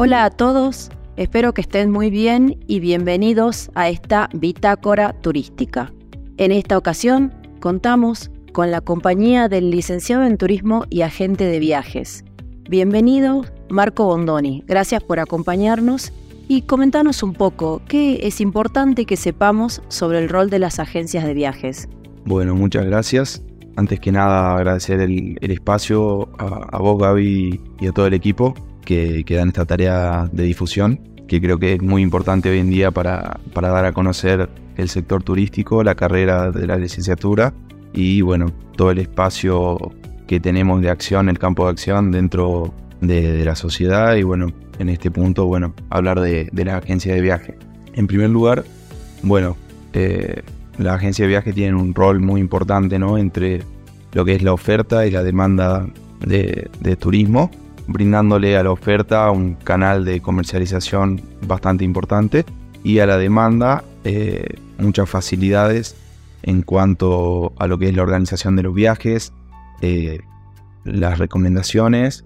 Hola a todos, espero que estén muy bien y bienvenidos a esta bitácora turística. En esta ocasión contamos con la compañía del licenciado en turismo y agente de viajes. Bienvenido, Marco Bondoni. Gracias por acompañarnos y comentarnos un poco qué es importante que sepamos sobre el rol de las agencias de viajes. Bueno, muchas gracias. Antes que nada, agradecer el, espacio a, vos, Gaby, y a todo el equipo que, que, dan esta tarea de difusión, que creo que es muy importante hoy en día para, para dar a conocer el sector turístico, la carrera de la licenciatura y, bueno, todo el espacio que tenemos de acción, el campo de acción dentro de, la sociedad y, bueno, en este punto, bueno, hablar de, de la agencia de viaje. En primer lugar, bueno, eh, la agencia de viaje tiene un rol muy importante, ¿no? Entre lo que es la oferta y la demanda de, de turismo brindándole a la oferta un canal de comercialización bastante importante y a la demanda eh, muchas facilidades en cuanto a lo que es la organización de los viajes, eh, las recomendaciones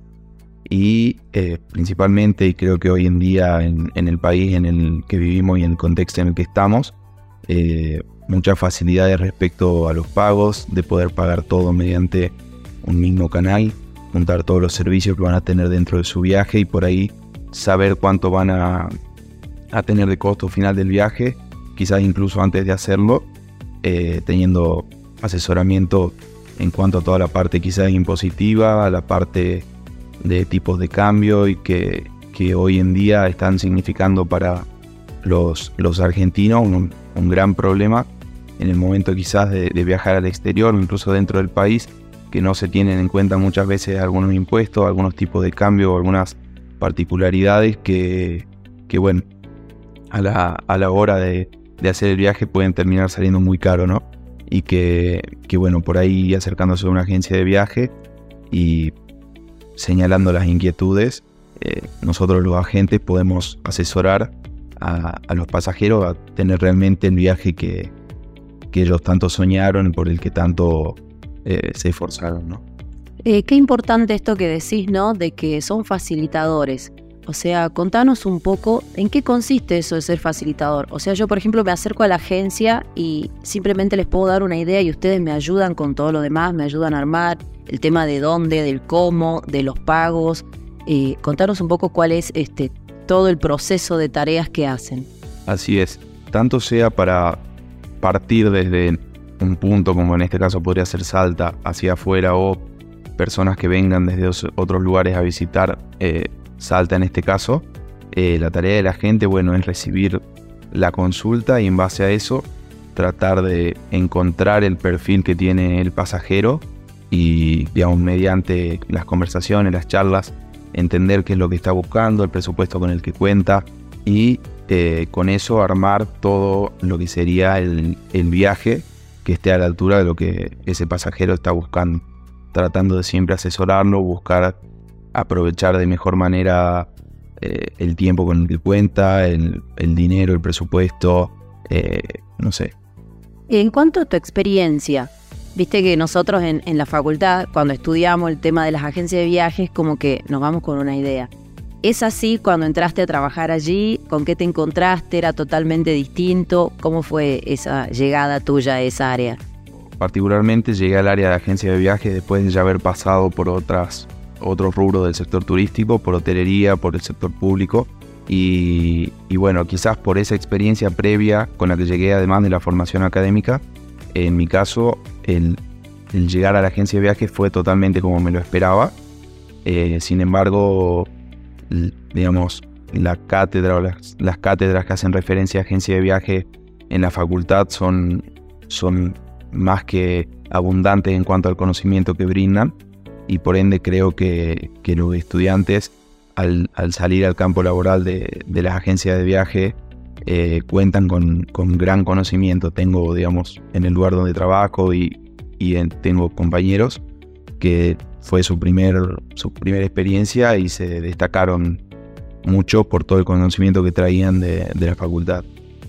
y eh, principalmente, y creo que hoy en día en, el país en el que vivimos y en el contexto en el que estamos, muchas facilidades respecto a los pagos, de poder pagar todo mediante un mismo canal juntar todos los servicios que van a tener dentro de su viaje y por ahí saber cuánto van a, tener de costo final del viaje, quizás incluso antes de hacerlo, eh, teniendo asesoramiento en cuanto a toda la parte quizás impositiva, a la parte de tipos de cambio y que, hoy en día están significando para los, los argentinos un, gran problema en el momento quizás de, de viajar al exterior incluso dentro del país que no se tienen en cuenta muchas veces algunos impuestos, algunos tipos de cambio, algunas particularidades que, que bueno, a la, a la hora de, de, hacer el viaje pueden terminar saliendo muy caro, ¿no? Y que, que, bueno, por ahí acercándose a una agencia de viaje y señalando las inquietudes, eh, nosotros los agentes podemos asesorar a, a, los pasajeros a tener realmente el viaje que, que ellos tanto soñaron, por el que tanto eh, se esforzaron, ¿no? Eh, qué importante esto que decís, ¿no? De que son facilitadores. O sea, contanos un poco en qué consiste eso de ser facilitador. O sea, yo, por ejemplo, me acerco a la agencia y simplemente les puedo dar una idea y ustedes me ayudan con todo lo demás, me ayudan a armar el tema de dónde, del cómo, de los pagos. Eh, contanos un poco cuál es este, todo el proceso de tareas que hacen. Así es, tanto sea para partir desde un punto como en este caso podría ser Salta hacia afuera o personas que vengan desde otros lugares a visitar eh, Salta en este caso, eh, la tarea de la gente, bueno, es recibir la consulta y en base a eso tratar de encontrar el perfil que tiene el pasajero y, digamos, mediante las conversaciones, las charlas, entender qué es lo que está buscando, el presupuesto con el que cuenta y eh, con eso armar todo lo que sería el, el viaje que esté a la altura de lo que ese pasajero está buscando, tratando de siempre asesorarlo, buscar aprovechar de mejor manera eh, el tiempo con el que cuenta, el, dinero, el presupuesto, eh, no sé. En cuanto a tu experiencia, viste que nosotros en, en la facultad, cuando estudiamos el tema de las agencias de viajes, como que nos vamos con una idea. ¿Es así cuando entraste a trabajar allí? ¿Con qué te encontraste? ¿Era totalmente distinto? ¿Cómo fue esa llegada tuya a esa área? Particularmente llegué al área de agencia de viajes después de ya haber pasado por otras, otros rubros del sector turístico, por hotelería, por el sector público. Y, bueno, quizás por esa experiencia previa con la que llegué además de la formación académica, en mi caso el, llegar a la agencia de viajes fue totalmente como me lo esperaba. Eh, sin embargo, digamos, la cátedra o las, cátedras que hacen referencia a agencia de viaje en la facultad son, son más que abundantes en cuanto al conocimiento que brindan y por ende creo que, los estudiantes al, salir al campo laboral de, las agencias de viaje eh, cuentan con, gran conocimiento. Tengo, digamos, en el lugar donde trabajo y, tengo compañeros que fue su, primer, su primera experiencia y se destacaron mucho por todo el conocimiento que traían de, la facultad.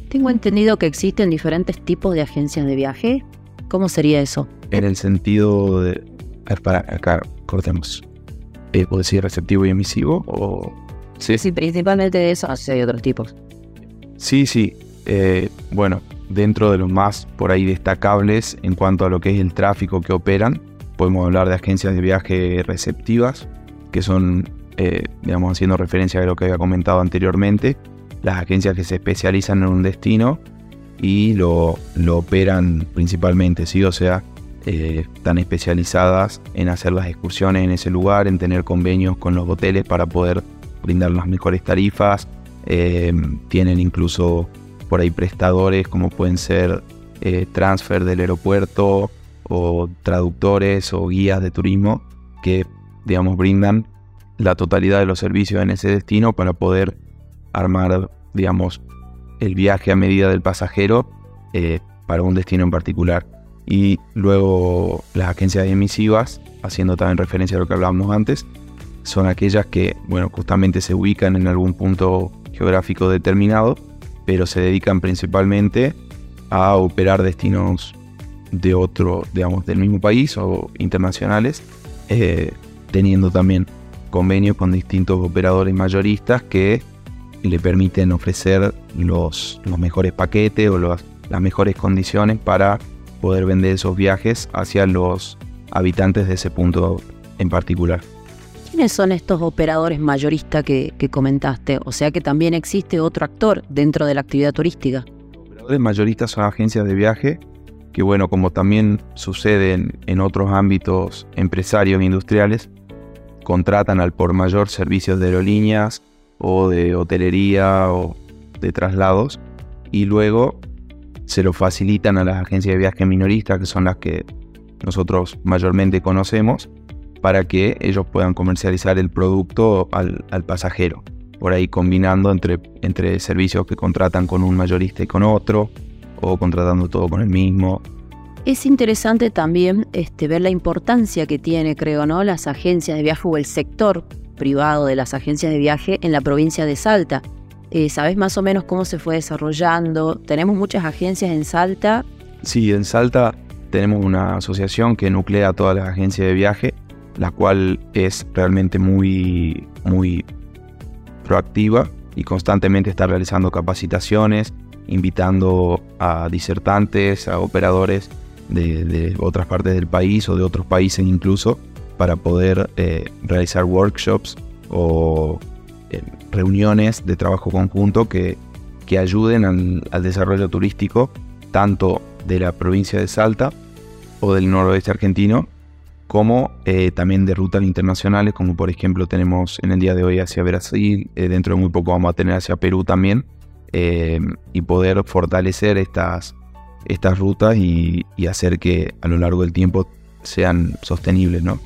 Tengo entendido que existen diferentes tipos de agencias de viaje. ¿Cómo sería eso? En el sentido de... A ver, para acá cortemos. ¿Puedo decir receptivo y emisivo? O Sí, sí principalmente de eso, así hay otros tipos. Sí, sí. Eh, bueno, dentro de los más por ahí destacables en cuanto a lo que es el tráfico que operan, podemos hablar de agencias de viaje receptivas, que son, eh, digamos, haciendo referencia a lo que había comentado anteriormente, las agencias que se especializan en un destino y lo, lo operan principalmente, ¿sí? O sea, eh, están especializadas en hacer las excursiones en ese lugar, en tener convenios con los hoteles para poder brindar las mejores tarifas. Eh, tienen incluso por ahí prestadores como pueden ser eh, transfer del aeropuerto o traductores o guías de turismo que, digamos, brindan la totalidad de los servicios en ese destino para poder armar, digamos, el viaje a medida del pasajero para un destino en particular. Y luego las agencias emisivas, haciendo también referencia a lo que hablábamos antes, son aquellas que, bueno, justamente se ubican en algún punto geográfico determinado, pero se dedican principalmente a operar destinos de otro, digamos, del mismo país o internacionales, eh, teniendo también convenios con distintos operadores mayoristas que le permiten ofrecer los, los mejores paquetes o las mejores condiciones para poder vender esos viajes hacia los habitantes de ese punto en particular. ¿Quiénes son estos operadores mayoristas que, comentaste? O sea que también existe otro actor dentro de la actividad turística. Los operadores mayoristas son agencias de viaje que, bueno, como también sucede en, otros ámbitos empresarios e industriales, contratan al por mayor servicios de aerolíneas o de hotelería o de traslados y luego se lo facilitan a las agencias de viaje minoristas, que son las que nosotros mayormente conocemos, para que ellos puedan comercializar el producto al, pasajero. Por ahí combinando entre, entre servicios que contratan con un mayorista y con otro, o contratando todo con el mismo. Es interesante también este, ver la importancia que tiene, creo, ¿no? las agencias de viaje o el sector privado de las agencias de viaje en la provincia de Salta eh, ¿Sabes más o menos cómo se fue desarrollando? Tenemos muchas agencias en Salta. Sí, en Salta tenemos una asociación que nuclea a todas las agencias de viaje, la cual es realmente muy, muy proactiva y constantemente está realizando capacitaciones, invitando a disertantes, a operadores de, otras partes del país o de otros países incluso, para poder eh, realizar workshops o reuniones de trabajo conjunto que, que ayuden al, desarrollo turístico tanto de la provincia de Salta o del noroeste argentino, como eh, también de rutas internacionales, como por ejemplo tenemos en el día de hoy hacia Brasil, eh, dentro de muy poco vamos a tener hacia Perú también, eh, y poder fortalecer estas, estas rutas y, y, hacer que a lo largo del tiempo sean sostenibles, ¿no?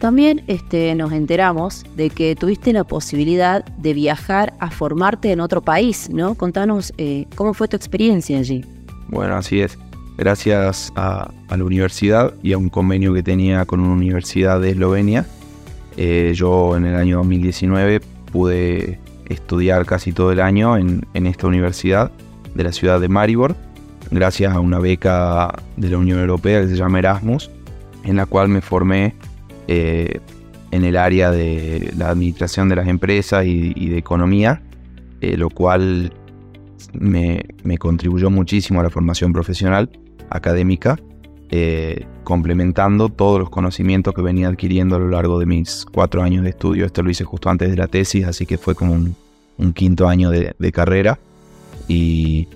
También este, nos enteramos de que tuviste la posibilidad de viajar a formarte en otro país, ¿no? Contanos eh, cómo fue tu experiencia allí. Bueno, así es. Gracias a, la universidad y a un convenio que tenía con una universidad de Eslovenia, eh, yo en el año 2019 pude estudiar casi todo el año en, en esta universidad de la ciudad de Maribor, gracias a una beca de la Unión Europea que se llama Erasmus, en la cual me formé eh, en el área de la administración de las empresas y, de economía, eh, lo cual me, contribuyó muchísimo a la formación profesional académica, eh, complementando todos los conocimientos que venía adquiriendo a lo largo de mis cuatro años de estudio. Esto lo hice justo antes de la tesis, así que fue como un, quinto año de, de, carrera y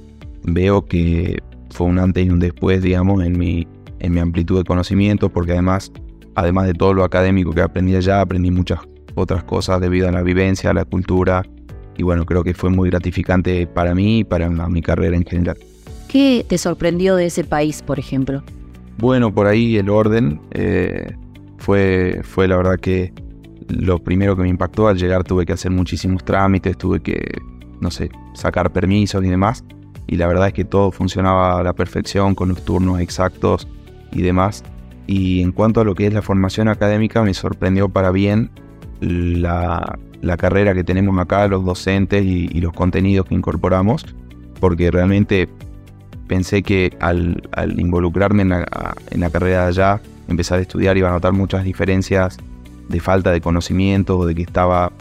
veo que fue un antes y un después, digamos, en mi, en mi amplitud de conocimientos, porque además además de todo lo académico que aprendí allá, aprendí muchas otras cosas debido a la vivencia, a la cultura. Y bueno, creo que fue muy gratificante para mí y para mi carrera en general. ¿Qué te sorprendió de ese país, por ejemplo? Bueno, por ahí el orden eh, fue, fue la verdad que lo primero que me impactó al llegar tuve que hacer muchísimos trámites, tuve que, no sé, sacar permisos y demás. Y la verdad es que todo funcionaba a la perfección, con los turnos exactos y demás. Y en cuanto a lo que es la formación académica, me sorprendió para bien la, carrera que tenemos acá, los docentes y, los contenidos que incorporamos, porque realmente pensé que al, involucrarme en la, carrera de allá, empezar a estudiar, iba a notar muchas diferencias de falta de conocimiento o de que estaba,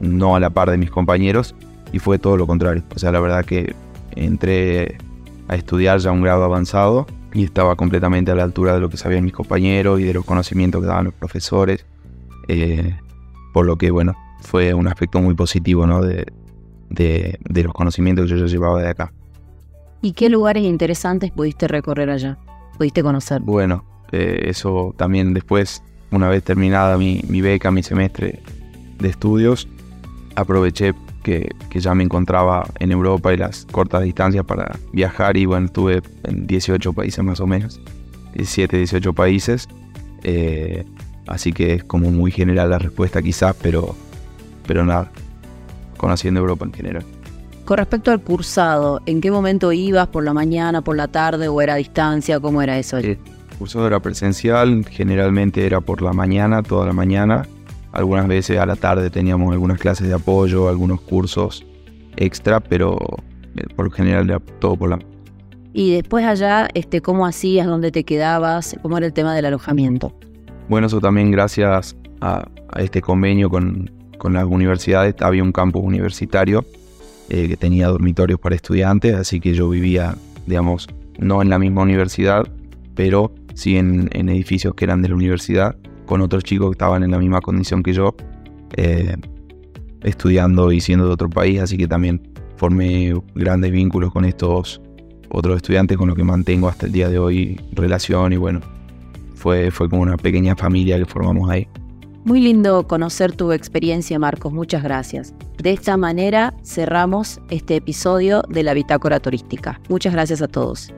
no a la par de mis compañeros y fue todo lo contrario. O sea, la verdad que entré a estudiar ya un grado avanzado y estaba completamente a la altura de lo que sabían mis compañeros y de los conocimientos que daban los profesores. Eh, por lo que, bueno, fue un aspecto muy positivo ¿no? de, de, los conocimientos que yo ya llevaba de acá. ¿Y qué lugares interesantes pudiste recorrer allá? ¿Pudiste conocer? Bueno, eh, eso también después, una vez terminada mi, mi, beca, mi semestre de estudios, aproveché que, que, ya me encontraba en Europa y las cortas distancias para viajar y bueno, estuve en 18 países más o menos, 17, 18 países. Eh, así que es como muy general la respuesta quizás, pero, pero nada, conociendo Europa en general. Con respecto al cursado, ¿en qué momento ibas? ¿Por la mañana, por la tarde o era a distancia? ¿Cómo era eso? el cursado era presencial, generalmente era por la mañana, toda la mañana. Algunas veces a la tarde teníamos algunas clases de apoyo, algunos cursos extra, pero eh, por lo general era todo por la y después allá, este, ¿cómo hacías? ¿Dónde te quedabas? ¿Cómo era el tema del alojamiento? Bueno, eso también gracias a, a este convenio con, con las universidades, había un campus universitario eh, que tenía dormitorios para estudiantes, así que yo vivía, digamos, no en la misma universidad, pero sí en, edificios que eran de la universidad, con otros chicos que estaban en la misma condición que yo, eh, estudiando y siendo de otro país, así que también formé grandes vínculos con estos otros estudiantes con los que mantengo hasta el día de hoy relación y bueno, fue, fue como una pequeña familia que formamos ahí. Muy lindo conocer tu experiencia, Marcos. Muchas gracias. De esta manera cerramos este episodio de la Bitácora Turística. Muchas gracias a todos.